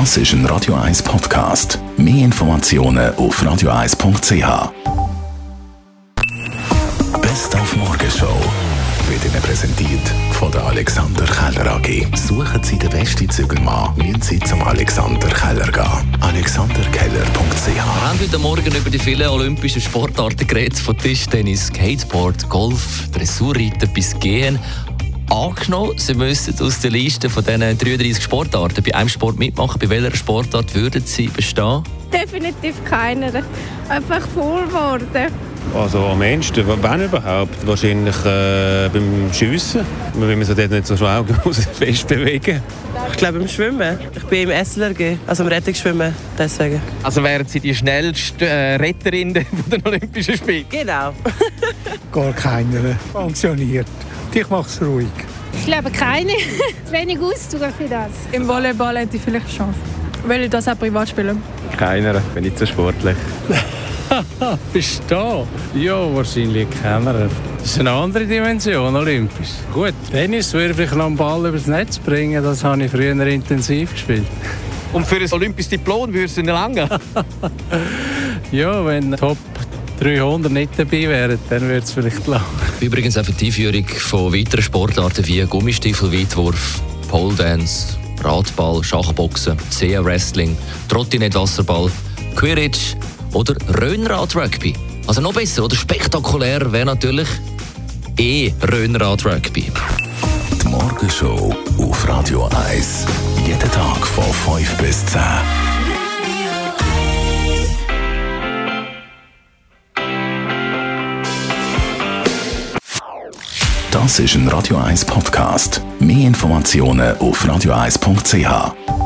Das ist ein Radio 1 Podcast. Mehr Informationen auf radio1.ch. Best auf Morgenshow wird Ihnen präsentiert von der Alexander Keller AG. Suchen Sie den besten Zügelmann, müssen Sie zum Alexander Keller gehen. AlexanderKeller.ch Wir haben heute Morgen über die vielen olympischen Sportarten geredet, von Tischtennis, Skateboard, Golf, Dressurreiten bis Gehen. Angenommen, Sie müssten aus der Liste von diesen 33 Sportarten bei einem Sport mitmachen. Bei welcher Sportart würden Sie bestehen? Definitiv keiner. Einfach faul geworden. Also am ehesten, wann überhaupt? Wahrscheinlich äh, beim Schiessen. Weil man sich dort nicht so schnell muss fest bewegen Ich glaube im Schwimmen. Ich bin im SLRG, also im Rettungsschwimmen, deswegen. Also wären Sie die schnellste äh, Retterin der den Olympischen Spielen? Genau. Gar keiner. Pensioniert. Ich mache es ruhig. Ich glaube keine. Zu wenig Ausdauer für das. Im Volleyball hätte ich vielleicht eine Chance. Weil ich das auch privat spiele. Keiner, bin nicht so sportlich. Bestehen? Ja, wahrscheinlich keiner. Das ist eine andere Dimension, olympisch. Gut, Tennis würde ich noch einen Ball übers Netz bringen, das habe ich früher intensiv gespielt. Und für ein olympisches Diplom würde es Ihnen lange. Ja, wenn Top 300 nicht dabei wären, dann würde es vielleicht lang. Übrigens auch für die Einführung von weiteren Sportarten wie Gummistiefel, Weitwurf, Pole Dance, Radball, Schachboxen, Zea-Wrestling, Trottinett-Wasserball, Quidditch oder Röhnrad-Rugby. Also noch besser oder spektakulär wäre natürlich eh Röhnrad-Rugby. Die Morgenshow auf Radio 1. Jeden Tag von 5 bis 10. Das ist ein Radio 1 Podcast. Mehr Informationen auf radio1.ch.